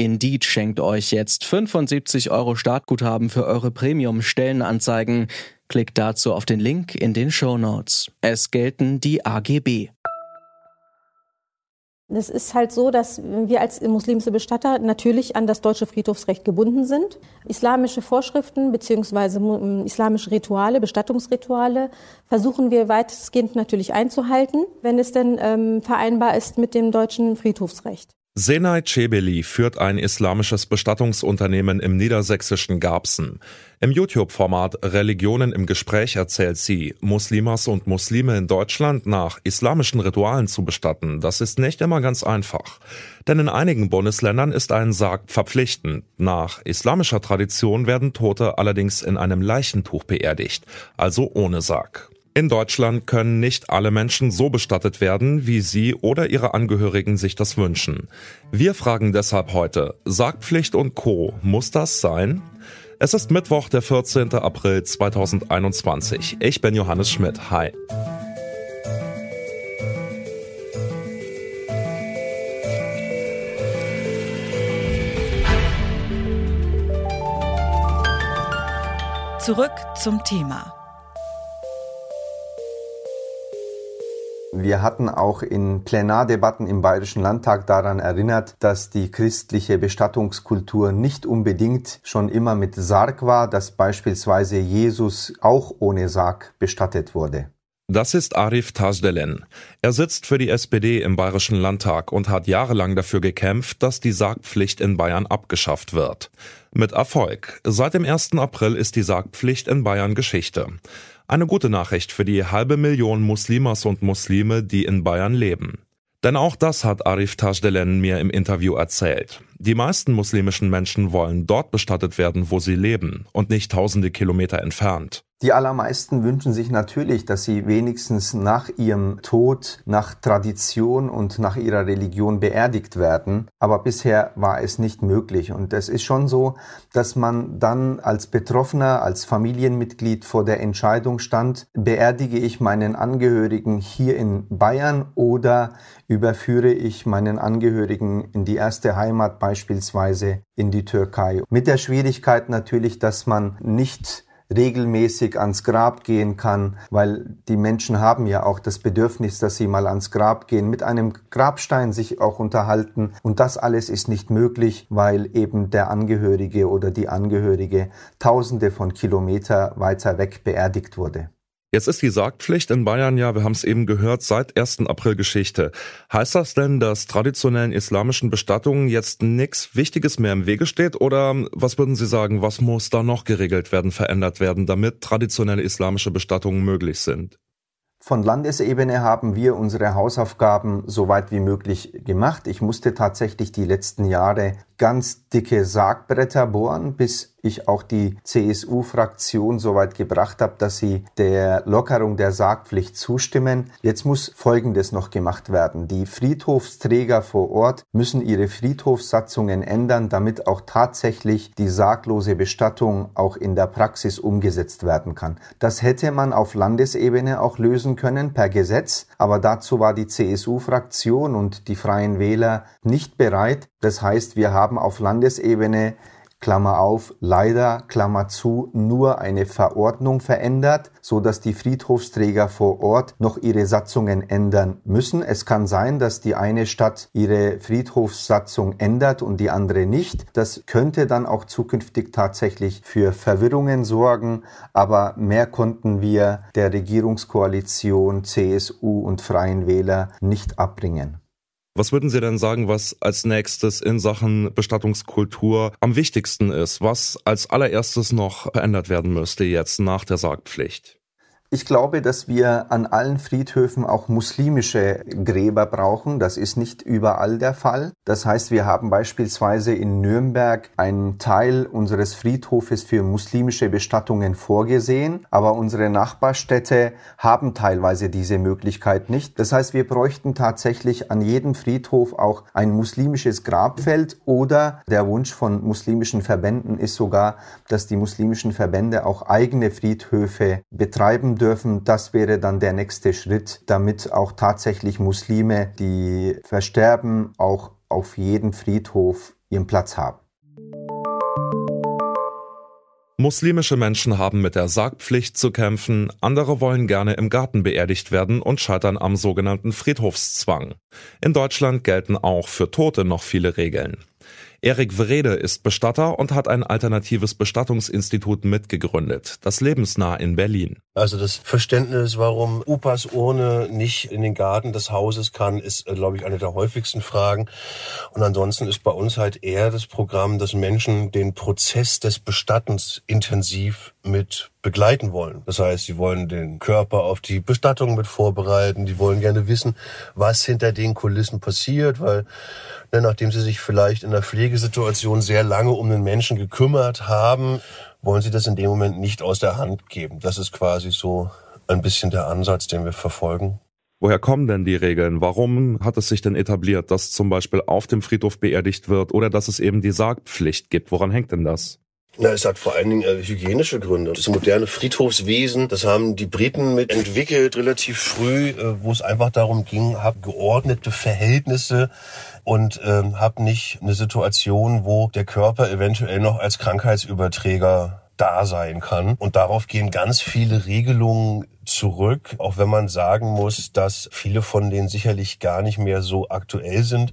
Indeed schenkt euch jetzt 75 Euro Startguthaben für eure Premium-Stellenanzeigen. Klickt dazu auf den Link in den Show Notes. Es gelten die AGB. Es ist halt so, dass wir als muslimische Bestatter natürlich an das deutsche Friedhofsrecht gebunden sind. Islamische Vorschriften bzw. islamische Rituale, Bestattungsrituale versuchen wir weitestgehend natürlich einzuhalten, wenn es denn ähm, vereinbar ist mit dem deutschen Friedhofsrecht. Senay Cebeli führt ein islamisches Bestattungsunternehmen im niedersächsischen Garbsen. Im YouTube-Format Religionen im Gespräch erzählt sie, Muslimas und Muslime in Deutschland nach islamischen Ritualen zu bestatten, das ist nicht immer ganz einfach. Denn in einigen Bundesländern ist ein Sarg verpflichtend. Nach islamischer Tradition werden Tote allerdings in einem Leichentuch beerdigt, also ohne Sarg. In Deutschland können nicht alle Menschen so bestattet werden, wie sie oder ihre Angehörigen sich das wünschen. Wir fragen deshalb heute, Sargpflicht und Co. Muss das sein? Es ist Mittwoch, der 14. April 2021. Ich bin Johannes Schmidt. Hi. Zurück zum Thema. Wir hatten auch in Plenardebatten im Bayerischen Landtag daran erinnert, dass die christliche Bestattungskultur nicht unbedingt schon immer mit Sarg war, dass beispielsweise Jesus auch ohne Sarg bestattet wurde. Das ist Arif Tajdelen. Er sitzt für die SPD im Bayerischen Landtag und hat jahrelang dafür gekämpft, dass die Sargpflicht in Bayern abgeschafft wird. Mit Erfolg. Seit dem 1. April ist die Sargpflicht in Bayern Geschichte. Eine gute Nachricht für die halbe Million Muslimas und Muslime, die in Bayern leben. Denn auch das hat Arif Tajdelen mir im Interview erzählt. Die meisten muslimischen Menschen wollen dort bestattet werden, wo sie leben und nicht tausende Kilometer entfernt. Die allermeisten wünschen sich natürlich, dass sie wenigstens nach ihrem Tod, nach Tradition und nach ihrer Religion beerdigt werden. Aber bisher war es nicht möglich. Und es ist schon so, dass man dann als Betroffener, als Familienmitglied vor der Entscheidung stand, beerdige ich meinen Angehörigen hier in Bayern oder überführe ich meinen Angehörigen in die erste Heimat, beispielsweise in die Türkei. Mit der Schwierigkeit natürlich, dass man nicht regelmäßig ans Grab gehen kann, weil die Menschen haben ja auch das Bedürfnis, dass sie mal ans Grab gehen, mit einem Grabstein sich auch unterhalten. Und das alles ist nicht möglich, weil eben der Angehörige oder die Angehörige tausende von Kilometer weiter weg beerdigt wurde. Jetzt ist die Sargpflicht in Bayern ja, wir haben es eben gehört, seit 1. April Geschichte. Heißt das denn, dass traditionellen islamischen Bestattungen jetzt nichts Wichtiges mehr im Wege steht? Oder was würden Sie sagen, was muss da noch geregelt werden, verändert werden, damit traditionelle islamische Bestattungen möglich sind? Von Landesebene haben wir unsere Hausaufgaben so weit wie möglich gemacht. Ich musste tatsächlich die letzten Jahre ganz dicke Sargbretter bohren, bis ich auch die CSU-Fraktion so weit gebracht habe, dass sie der Lockerung der Sargpflicht zustimmen. Jetzt muss Folgendes noch gemacht werden. Die Friedhofsträger vor Ort müssen ihre Friedhofssatzungen ändern, damit auch tatsächlich die sarglose Bestattung auch in der Praxis umgesetzt werden kann. Das hätte man auf Landesebene auch lösen können per Gesetz, aber dazu war die CSU-Fraktion und die Freien Wähler nicht bereit. Das heißt, wir haben auf Landesebene Klammer auf, leider, Klammer zu, nur eine Verordnung verändert, so dass die Friedhofsträger vor Ort noch ihre Satzungen ändern müssen. Es kann sein, dass die eine Stadt ihre Friedhofssatzung ändert und die andere nicht. Das könnte dann auch zukünftig tatsächlich für Verwirrungen sorgen, aber mehr konnten wir der Regierungskoalition CSU und Freien Wähler nicht abbringen. Was würden Sie denn sagen, was als nächstes in Sachen Bestattungskultur am wichtigsten ist? Was als allererstes noch verändert werden müsste jetzt nach der Sargpflicht? Ich glaube, dass wir an allen Friedhöfen auch muslimische Gräber brauchen. Das ist nicht überall der Fall. Das heißt, wir haben beispielsweise in Nürnberg einen Teil unseres Friedhofes für muslimische Bestattungen vorgesehen, aber unsere Nachbarstädte haben teilweise diese Möglichkeit nicht. Das heißt, wir bräuchten tatsächlich an jedem Friedhof auch ein muslimisches Grabfeld oder der Wunsch von muslimischen Verbänden ist sogar, dass die muslimischen Verbände auch eigene Friedhöfe betreiben dürfen. Das wäre dann der nächste Schritt, damit auch tatsächlich Muslime, die versterben, auch auf jedem Friedhof ihren Platz haben. Muslimische Menschen haben mit der Sargpflicht zu kämpfen, andere wollen gerne im Garten beerdigt werden und scheitern am sogenannten Friedhofszwang. In Deutschland gelten auch für Tote noch viele Regeln. Erik Wrede ist Bestatter und hat ein alternatives Bestattungsinstitut mitgegründet, das Lebensnah in Berlin. Also das Verständnis, warum Upas Urne nicht in den Garten des Hauses kann, ist, äh, glaube ich, eine der häufigsten Fragen. Und ansonsten ist bei uns halt eher das Programm, dass Menschen den Prozess des Bestattens intensiv mit begleiten wollen. Das heißt, sie wollen den Körper auf die Bestattung mit vorbereiten, die wollen gerne wissen, was hinter den Kulissen passiert, weil ne, nachdem sie sich vielleicht in der Pflegesituation sehr lange um den Menschen gekümmert haben, wollen sie das in dem Moment nicht aus der Hand geben. Das ist quasi so ein bisschen der Ansatz, den wir verfolgen. Woher kommen denn die Regeln? Warum hat es sich denn etabliert, dass zum Beispiel auf dem Friedhof beerdigt wird oder dass es eben die Sargpflicht gibt? Woran hängt denn das? Na, es hat vor allen Dingen äh, hygienische Gründe. Das moderne Friedhofswesen, das haben die Briten mit entwickelt relativ früh, äh, wo es einfach darum ging, hab geordnete Verhältnisse und äh, hab nicht eine Situation, wo der Körper eventuell noch als Krankheitsüberträger da sein kann. Und darauf gehen ganz viele Regelungen zurück, auch wenn man sagen muss, dass viele von denen sicherlich gar nicht mehr so aktuell sind.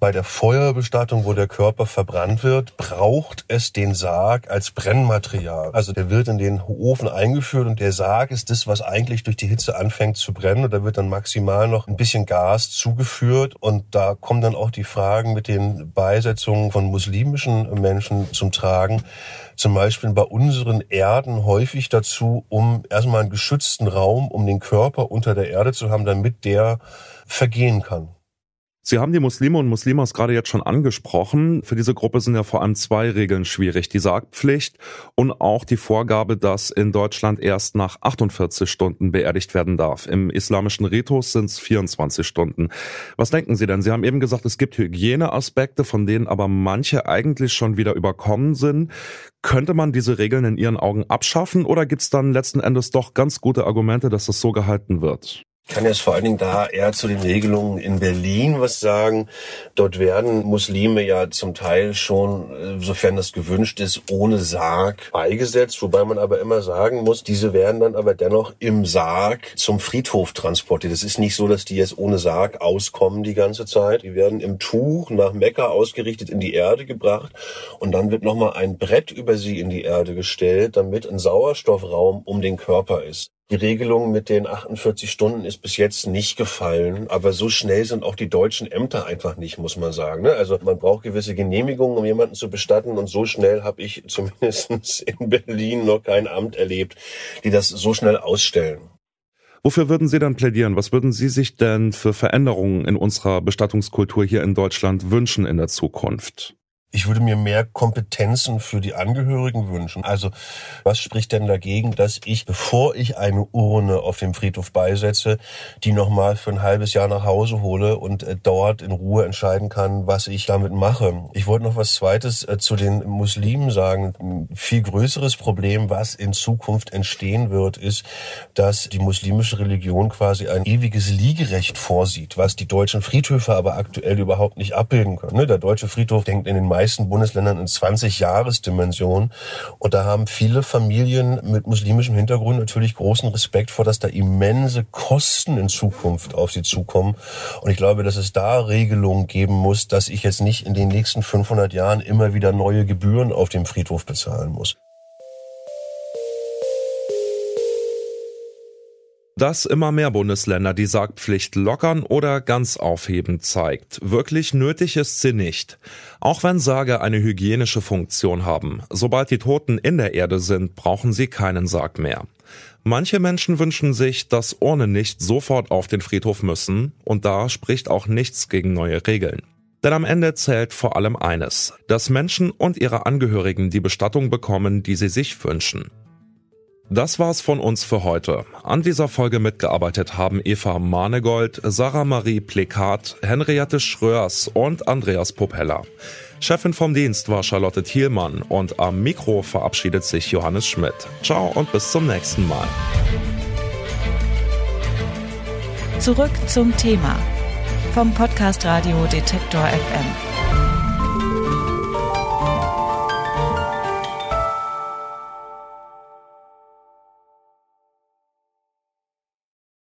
Bei der Feuerbestattung, wo der Körper verbrannt wird, braucht es den Sarg als Brennmaterial. Also der wird in den Ofen eingeführt und der Sarg ist das, was eigentlich durch die Hitze anfängt zu brennen und da wird dann maximal noch ein bisschen Gas zugeführt und da kommen dann auch die Fragen mit den Beisetzungen von muslimischen Menschen zum Tragen zum Beispiel bei unseren Erden häufig dazu, um erstmal einen geschützten Raum, um den Körper unter der Erde zu haben, damit der vergehen kann. Sie haben die Muslime und Muslimas gerade jetzt schon angesprochen. Für diese Gruppe sind ja vor allem zwei Regeln schwierig. Die Sargpflicht und auch die Vorgabe, dass in Deutschland erst nach 48 Stunden beerdigt werden darf. Im islamischen Ritus sind es 24 Stunden. Was denken Sie denn? Sie haben eben gesagt, es gibt Hygieneaspekte, von denen aber manche eigentlich schon wieder überkommen sind. Könnte man diese Regeln in Ihren Augen abschaffen oder gibt es dann letzten Endes doch ganz gute Argumente, dass das so gehalten wird? Ich kann jetzt vor allen Dingen da eher zu den Regelungen in Berlin was sagen. Dort werden Muslime ja zum Teil schon, äh, sofern das gewünscht ist, ohne Sarg beigesetzt, wobei man aber immer sagen muss, diese werden dann aber dennoch im Sarg zum Friedhof transportiert. Es ist nicht so, dass die jetzt ohne Sarg auskommen die ganze Zeit. Die werden im Tuch nach Mekka ausgerichtet in die Erde gebracht und dann wird nochmal ein Brett über sie in die Erde gestellt, damit ein Sauerstoffraum um den Körper ist. Die Regelung mit den 48 Stunden ist bis jetzt nicht gefallen, aber so schnell sind auch die deutschen Ämter einfach nicht, muss man sagen. Ne? Also man braucht gewisse Genehmigungen, um jemanden zu bestatten und so schnell habe ich zumindest in Berlin noch kein Amt erlebt, die das so schnell ausstellen. Wofür würden Sie dann plädieren? Was würden Sie sich denn für Veränderungen in unserer Bestattungskultur hier in Deutschland wünschen in der Zukunft? Ich würde mir mehr Kompetenzen für die Angehörigen wünschen. Also was spricht denn dagegen, dass ich, bevor ich eine Urne auf dem Friedhof beisetze, die nochmal für ein halbes Jahr nach Hause hole und äh, dort in Ruhe entscheiden kann, was ich damit mache. Ich wollte noch was Zweites äh, zu den Muslimen sagen. Ein viel größeres Problem, was in Zukunft entstehen wird, ist, dass die muslimische Religion quasi ein ewiges Liegerecht vorsieht, was die deutschen Friedhöfe aber aktuell überhaupt nicht abbilden können. Ne, der deutsche Friedhof denkt in den Bundesländern in 20 Jahresdimension. Und da haben viele Familien mit muslimischem Hintergrund natürlich großen Respekt vor, dass da immense Kosten in Zukunft auf sie zukommen. Und ich glaube, dass es da Regelungen geben muss, dass ich jetzt nicht in den nächsten 500 Jahren immer wieder neue Gebühren auf dem Friedhof bezahlen muss. Dass immer mehr Bundesländer die Sargpflicht lockern oder ganz aufheben zeigt. Wirklich nötig ist sie nicht. Auch wenn Sage eine hygienische Funktion haben, sobald die Toten in der Erde sind, brauchen sie keinen Sarg mehr. Manche Menschen wünschen sich, dass Urnen nicht sofort auf den Friedhof müssen, und da spricht auch nichts gegen neue Regeln. Denn am Ende zählt vor allem eines, dass Menschen und ihre Angehörigen die Bestattung bekommen, die sie sich wünschen. Das war's von uns für heute. An dieser Folge mitgearbeitet haben Eva Manegold, Sarah Marie Plekat, Henriette Schröers und Andreas Popella. Chefin vom Dienst war Charlotte Thielmann und am Mikro verabschiedet sich Johannes Schmidt. Ciao und bis zum nächsten Mal. Zurück zum Thema vom Podcast Radio Detektor FM.